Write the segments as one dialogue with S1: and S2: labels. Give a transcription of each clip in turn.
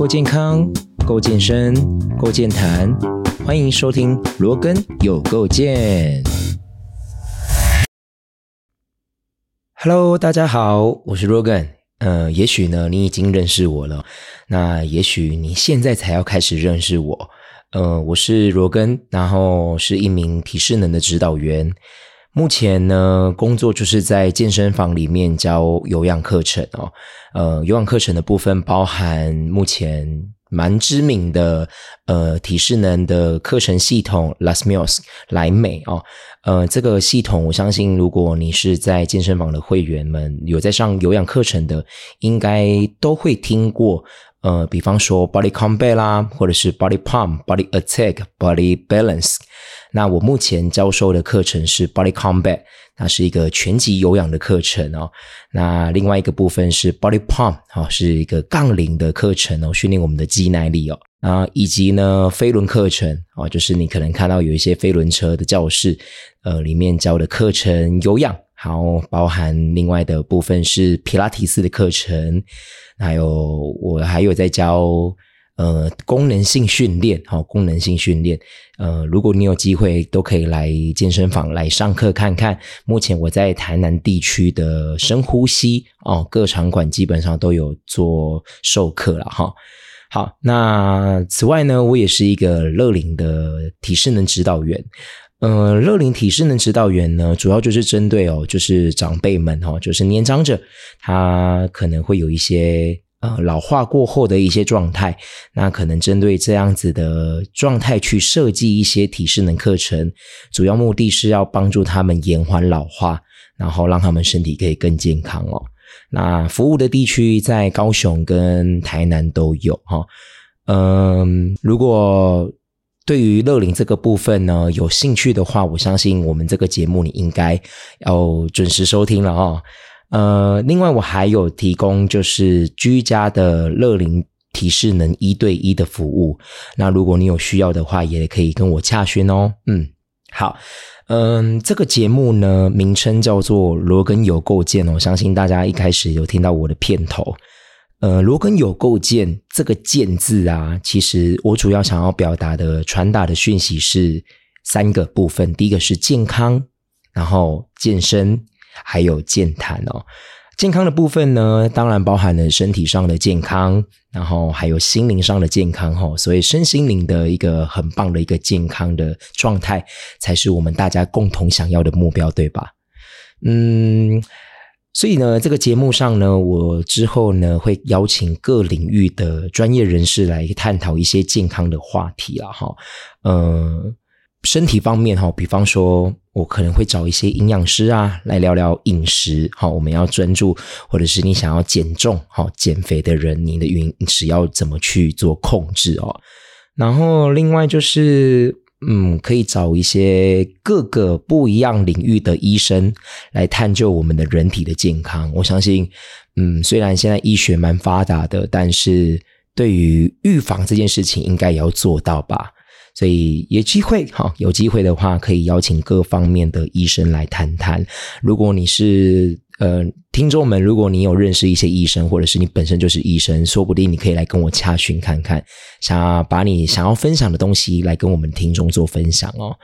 S1: 够健康，够健身，够健谈，欢迎收听罗根有够健。Hello，大家好，我是罗根。呃，也许呢，你已经认识我了，那也许你现在才要开始认识我。呃，我是罗根，然后是一名体适能的指导员。目前呢，工作就是在健身房里面教有氧课程哦。呃，有氧课程的部分包含目前蛮知名的呃体适能的课程系统 Las Mills 莱美哦。呃，这个系统我相信，如果你是在健身房的会员们有在上有氧课程的，应该都会听过。呃，比方说 Body Combat 啦，或者是 Body Pump、Body Attack、Body Balance。那我目前教授的课程是 Body Combat，它是一个全级有氧的课程哦。那另外一个部分是 Body Pump，哦，是一个杠铃的课程哦，训练我们的肌耐力哦。啊，以及呢飞轮课程哦，就是你可能看到有一些飞轮车的教室，呃，里面教的课程有氧，好，包含另外的部分是皮拉提斯的课程，还有我还有在教。呃，功能性训练，好，功能性训练。呃，如果你有机会，都可以来健身房来上课看看。目前我在台南地区的深呼吸哦，各场馆基本上都有做授课了哈。好，那此外呢，我也是一个乐龄的体适能指导员。呃，乐龄体适能指导员呢，主要就是针对哦，就是长辈们哈，就是年长者，他可能会有一些。呃，老化过后的一些状态，那可能针对这样子的状态去设计一些体适能课程，主要目的是要帮助他们延缓老化，然后让他们身体可以更健康哦。那服务的地区在高雄跟台南都有哈。嗯，如果对于乐龄这个部分呢有兴趣的话，我相信我们这个节目你应该要准时收听了哦。呃，另外我还有提供就是居家的乐龄提示能一对一的服务，那如果你有需要的话，也可以跟我洽询哦。嗯，好，嗯，这个节目呢名称叫做罗根有构建哦，相信大家一开始有听到我的片头，呃，罗根有构建这个“建”字啊，其实我主要想要表达的、传达的讯息是三个部分，第一个是健康，然后健身。还有健谈哦，健康的部分呢，当然包含了身体上的健康，然后还有心灵上的健康哈。所以身心灵的一个很棒的一个健康的状态，才是我们大家共同想要的目标，对吧？嗯，所以呢，这个节目上呢，我之后呢会邀请各领域的专业人士来探讨一些健康的话题了哈。呃。身体方面哈，比方说，我可能会找一些营养师啊来聊聊饮食。好，我们要专注，或者是你想要减重、好减肥的人，你的饮食要怎么去做控制哦？然后另外就是，嗯，可以找一些各个不一样领域的医生来探究我们的人体的健康。我相信，嗯，虽然现在医学蛮发达的，但是对于预防这件事情，应该也要做到吧。所以有机会哈，有机会的话可以邀请各方面的医生来谈谈。如果你是呃听众们，如果你有认识一些医生，或者是你本身就是医生，说不定你可以来跟我洽询看看，想要把你想要分享的东西来跟我们听众做分享哦。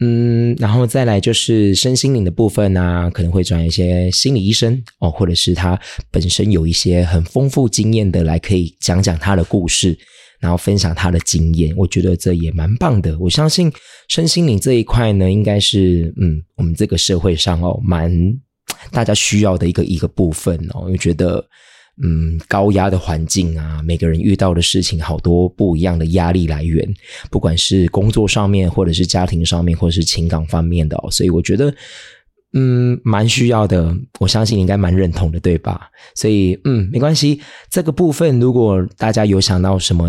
S1: 嗯，然后再来就是身心灵的部分啊，可能会转一些心理医生哦，或者是他本身有一些很丰富经验的来可以讲讲他的故事。然后分享他的经验，我觉得这也蛮棒的。我相信身心灵这一块呢，应该是嗯，我们这个社会上哦，蛮大家需要的一个一个部分哦。我觉得嗯，高压的环境啊，每个人遇到的事情好多不一样的压力来源，不管是工作上面，或者是家庭上面，或者是情感方面的哦。所以我觉得嗯，蛮需要的。我相信你应该蛮认同的，对吧？所以嗯，没关系。这个部分如果大家有想到什么。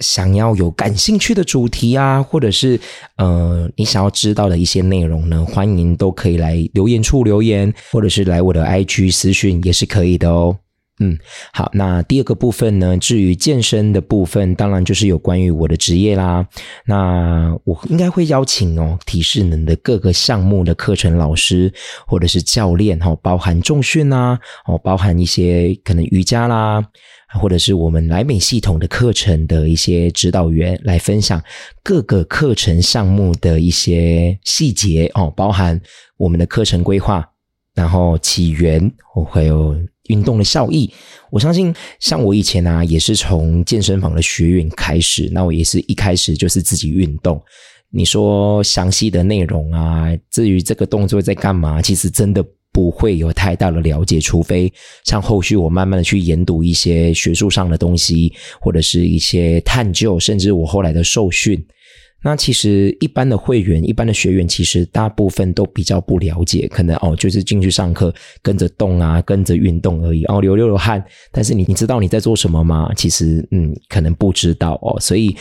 S1: 想要有感兴趣的主题啊，或者是呃，你想要知道的一些内容呢，欢迎都可以来留言处留言，或者是来我的 IG 私讯也是可以的哦。嗯，好，那第二个部分呢？至于健身的部分，当然就是有关于我的职业啦。那我应该会邀请哦，体适能的各个项目的课程老师或者是教练哈，包含重训啊，哦，包含一些可能瑜伽啦，或者是我们莱美系统的课程的一些指导员来分享各个课程项目的一些细节哦，包含我们的课程规划，然后起源，还有。运动的效益，我相信像我以前啊，也是从健身房的学员开始，那我也是一开始就是自己运动。你说详细的内容啊，至于这个动作在干嘛，其实真的不会有太大的了解，除非像后续我慢慢的去研读一些学术上的东西，或者是一些探究，甚至我后来的受训。那其实一般的会员、一般的学员，其实大部分都比较不了解，可能哦，就是进去上课，跟着动啊，跟着运动而已哦，流流流汗。但是你你知道你在做什么吗？其实嗯，可能不知道哦。所以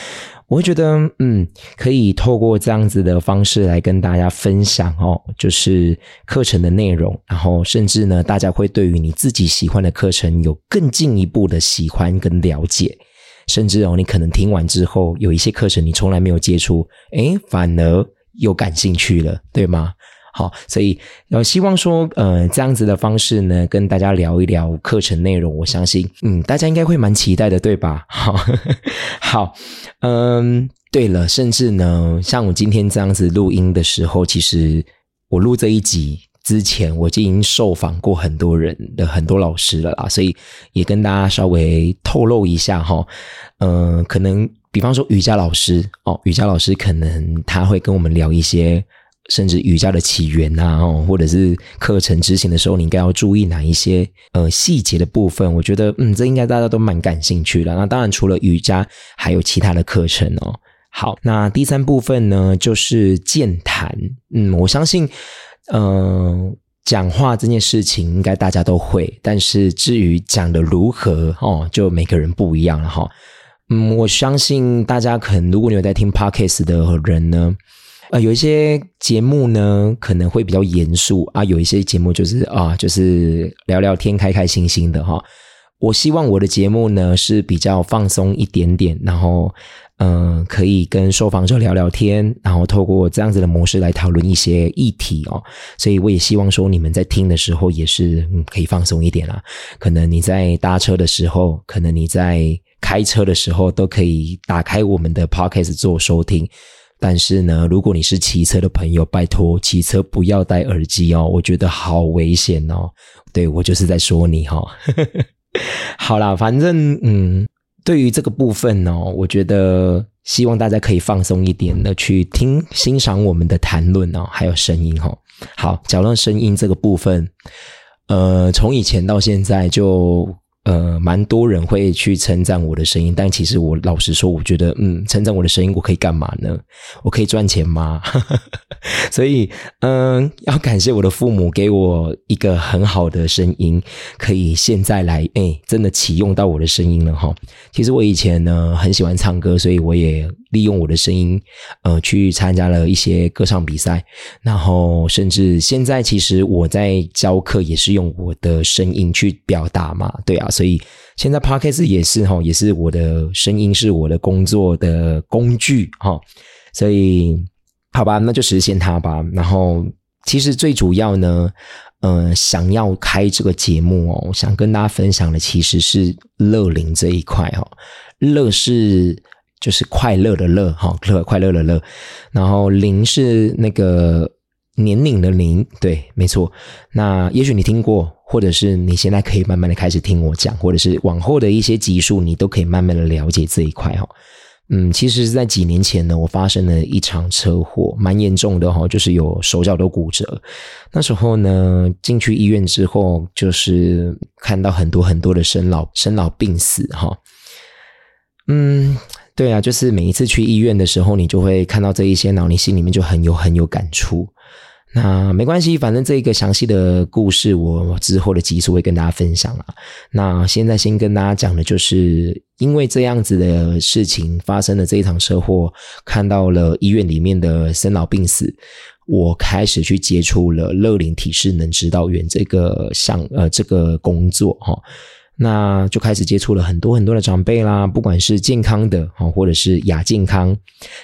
S1: 我会觉得嗯，可以透过这样子的方式来跟大家分享哦，就是课程的内容，然后甚至呢，大家会对于你自己喜欢的课程有更进一步的喜欢跟了解。甚至哦，你可能听完之后，有一些课程你从来没有接触，诶，反而又感兴趣了，对吗？好，所以要希望说，呃，这样子的方式呢，跟大家聊一聊课程内容，我相信，嗯，大家应该会蛮期待的，对吧？好，好，嗯，对了，甚至呢，像我今天这样子录音的时候，其实我录这一集。之前我就已经受访过很多人的很多老师了啦，所以也跟大家稍微透露一下哈，嗯，可能比方说瑜伽老师哦，瑜伽老师可能他会跟我们聊一些，甚至瑜伽的起源呐，或者是课程执行的时候你应该要注意哪一些呃细节的部分，我觉得嗯，这应该大家都蛮感兴趣的。那当然除了瑜伽，还有其他的课程哦。好，那第三部分呢就是健谈，嗯，我相信。嗯，讲话这件事情应该大家都会，但是至于讲的如何哦，就每个人不一样了哈。嗯，我相信大家可能，如果你有在听 podcast 的人呢，呃，有一些节目呢可能会比较严肃啊，有一些节目就是啊，就是聊聊天，开开心心的哈。我希望我的节目呢是比较放松一点点，然后。嗯，可以跟受访者聊聊天，然后透过这样子的模式来讨论一些议题哦。所以我也希望说，你们在听的时候也是嗯，可以放松一点啦。可能你在搭车的时候，可能你在开车的时候，都可以打开我们的 podcast 做收听。但是呢，如果你是骑车的朋友，拜托骑车不要戴耳机哦，我觉得好危险哦。对我就是在说你哈。好啦，反正嗯。对于这个部分呢，我觉得希望大家可以放松一点的去听欣赏我们的谈论哦，还有声音哦。好，讲到声音这个部分，呃，从以前到现在就。呃，蛮多人会去称赞我的声音，但其实我老实说，我觉得，嗯，称赞我的声音，我可以干嘛呢？我可以赚钱吗？所以，嗯，要感谢我的父母给我一个很好的声音，可以现在来，哎，真的启用到我的声音了哈。其实我以前呢很喜欢唱歌，所以我也。利用我的声音，呃，去参加了一些歌唱比赛，然后甚至现在其实我在教课也是用我的声音去表达嘛，对啊，所以现在 podcast 也是哈，也是我的声音是我的工作的工具哈，所以好吧，那就实现它吧。然后其实最主要呢，呃，想要开这个节目哦，想跟大家分享的其实是乐龄这一块哦，乐是。就是快乐的乐，哈，乐快乐的乐，然后龄是那个年龄的龄，对，没错。那也许你听过，或者是你现在可以慢慢的开始听我讲，或者是往后的一些集数，你都可以慢慢的了解这一块，哈。嗯，其实是在几年前呢，我发生了一场车祸，蛮严重的哈，就是有手脚都骨折。那时候呢，进去医院之后，就是看到很多很多的生老生老病死，哈，嗯。对啊，就是每一次去医院的时候，你就会看到这一些，然后你心里面就很有很有感触。那没关系，反正这一个详细的故事，我之后的集数会跟大家分享啊。那现在先跟大家讲的就是，因为这样子的事情发生了这一场车祸，看到了医院里面的生老病死，我开始去接触了乐龄体适能指导员这个项呃这个工作哈。那就开始接触了很多很多的长辈啦，不管是健康的啊，或者是亚健康，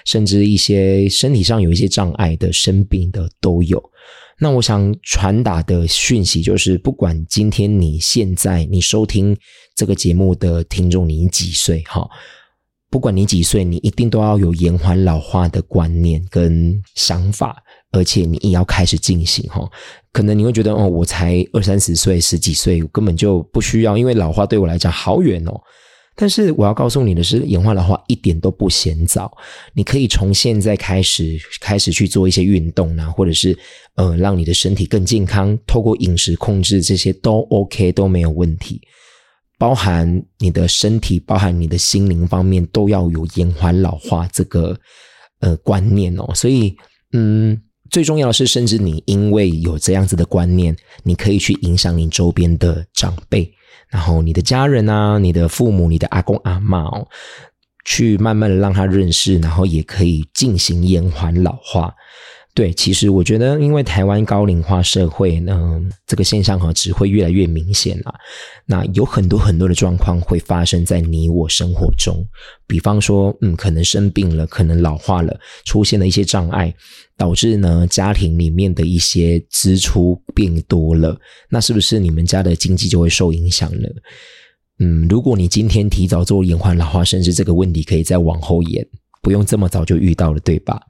S1: 甚至一些身体上有一些障碍的、生病的都有。那我想传达的讯息就是，不管今天你现在你收听这个节目的听众你几岁哈，不管你几岁，你一定都要有延缓老化的观念跟想法。而且你也要开始进行哈，可能你会觉得哦，我才二三十岁、十几岁，根本就不需要，因为老化对我来讲好远哦。但是我要告诉你的是，演化老化一点都不嫌早，你可以从现在开始开始去做一些运动啊，或者是呃，让你的身体更健康，透过饮食控制这些都 OK 都没有问题。包含你的身体，包含你的心灵方面，都要有延缓老化这个呃观念哦。所以嗯。最重要的是，甚至你因为有这样子的观念，你可以去影响你周边的长辈，然后你的家人啊，你的父母、你的阿公阿妈哦，去慢慢的让他认识，然后也可以进行延缓老化。对，其实我觉得，因为台湾高龄化社会呢，这个现象哈只会越来越明显了。那有很多很多的状况会发生在你我生活中，比方说，嗯，可能生病了，可能老化了，出现了一些障碍，导致呢家庭里面的一些支出变多了，那是不是你们家的经济就会受影响了？嗯，如果你今天提早做延缓老化，甚至这个问题可以再往后延，不用这么早就遇到了，对吧？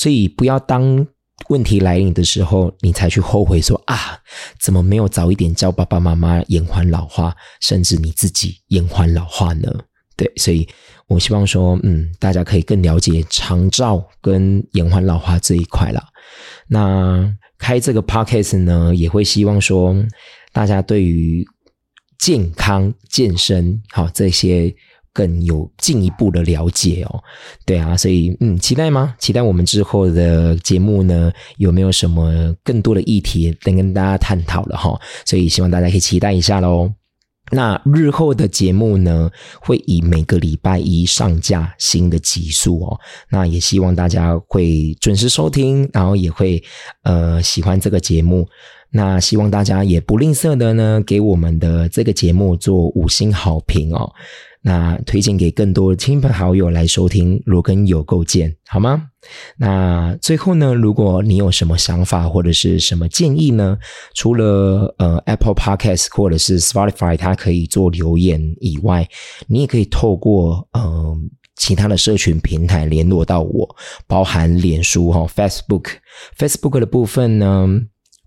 S1: 所以不要当问题来临的时候，你才去后悔说啊，怎么没有早一点教爸爸妈妈延缓老化，甚至你自己延缓老化呢？对，所以我希望说，嗯，大家可以更了解长照跟延缓老化这一块啦。那开这个 podcast 呢，也会希望说，大家对于健康、健身，好这些。更有进一步的了解哦，对啊，所以嗯，期待吗？期待我们之后的节目呢，有没有什么更多的议题能跟大家探讨了哈？所以希望大家可以期待一下喽。那日后的节目呢，会以每个礼拜一上架新的集数哦。那也希望大家会准时收听，然后也会呃喜欢这个节目。那希望大家也不吝啬的呢，给我们的这个节目做五星好评哦。那推荐给更多亲朋好友来收听罗根有构建，好吗？那最后呢，如果你有什么想法或者是什么建议呢？除了呃 Apple Podcast 或者是 Spotify 它可以做留言以外，你也可以透过呃其他的社群平台联络到我，包含脸书哈 Facebook Facebook 的部分呢，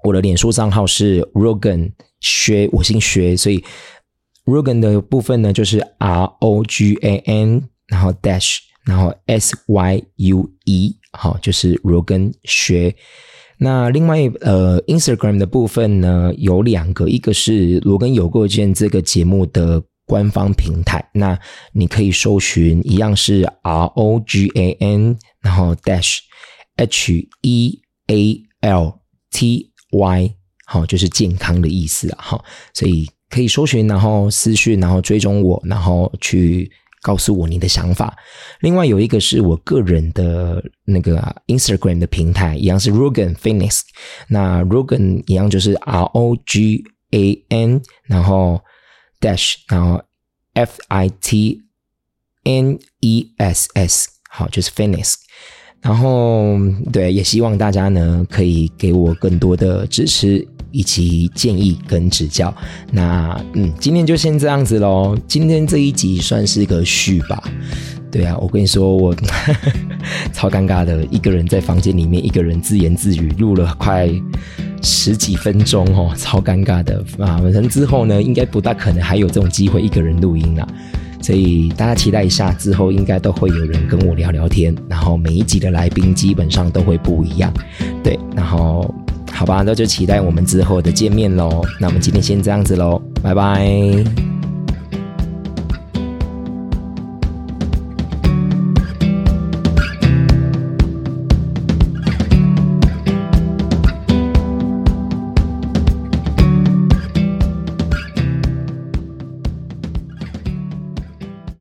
S1: 我的脸书账号是 Rogan 薛，我姓薛，所以。Rogan 的部分呢，就是 R O G A N，然后 Dash，然后 S Y U E，好，就是 Rogan 学。那另外呃，Instagram 的部分呢，有两个，一个是罗根有构建这个节目的官方平台，那你可以搜寻一样是 R O G A N，然后 Dash H E A L T Y，好，就是健康的意思啊，好，所以。可以搜寻，然后私讯，然后追踪我，然后去告诉我你的想法。另外有一个是我个人的那个 Instagram 的平台，一样是 Rogan Fitness。那 Rogan 一样就是 R O G A N，然后 Dash，然后 F I T N E S S，好，就是 Fitness。然后对，也希望大家呢可以给我更多的支持。以及建议跟指教，那嗯，今天就先这样子喽。今天这一集算是个序吧。对啊，我跟你说，我 超尴尬的，一个人在房间里面，一个人自言自语，录了快十几分钟哦，超尴尬的啊。反正之后呢，应该不大可能还有这种机会一个人录音了，所以大家期待一下，之后应该都会有人跟我聊聊天，然后每一集的来宾基本上都会不一样，对，然后。好吧，那就期待我们之后的见面喽。那我们今天先这样子喽，拜拜。